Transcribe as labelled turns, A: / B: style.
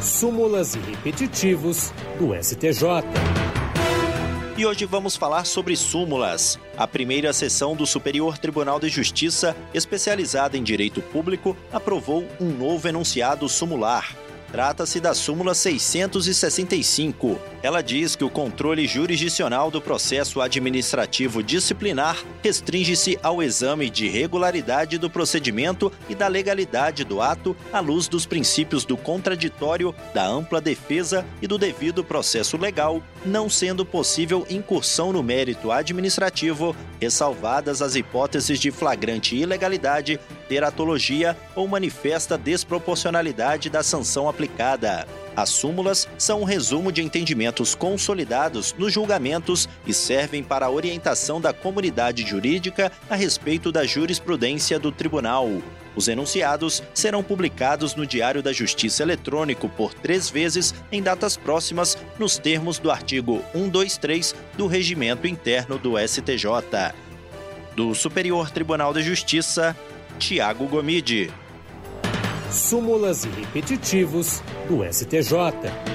A: súmulas e repetitivos do STJ.
B: E hoje vamos falar sobre súmulas. A primeira sessão do Superior Tribunal de Justiça, especializada em direito público, aprovou um novo enunciado sumular. Trata-se da súmula 665. Ela diz que o controle jurisdicional do processo administrativo disciplinar restringe-se ao exame de regularidade do procedimento e da legalidade do ato à luz dos princípios do contraditório, da ampla defesa e do devido processo legal, não sendo possível incursão no mérito administrativo, ressalvadas as hipóteses de flagrante ilegalidade, teratologia ou manifesta desproporcionalidade da sanção aplicada. As súmulas são um resumo de entendimentos consolidados nos julgamentos e servem para a orientação da comunidade jurídica a respeito da jurisprudência do tribunal. Os enunciados serão publicados no Diário da Justiça Eletrônico por três vezes em datas próximas, nos termos do artigo 123 do Regimento Interno do STJ. Do Superior Tribunal de Justiça, Tiago Gomide
A: súmulas e repetitivos do STJ.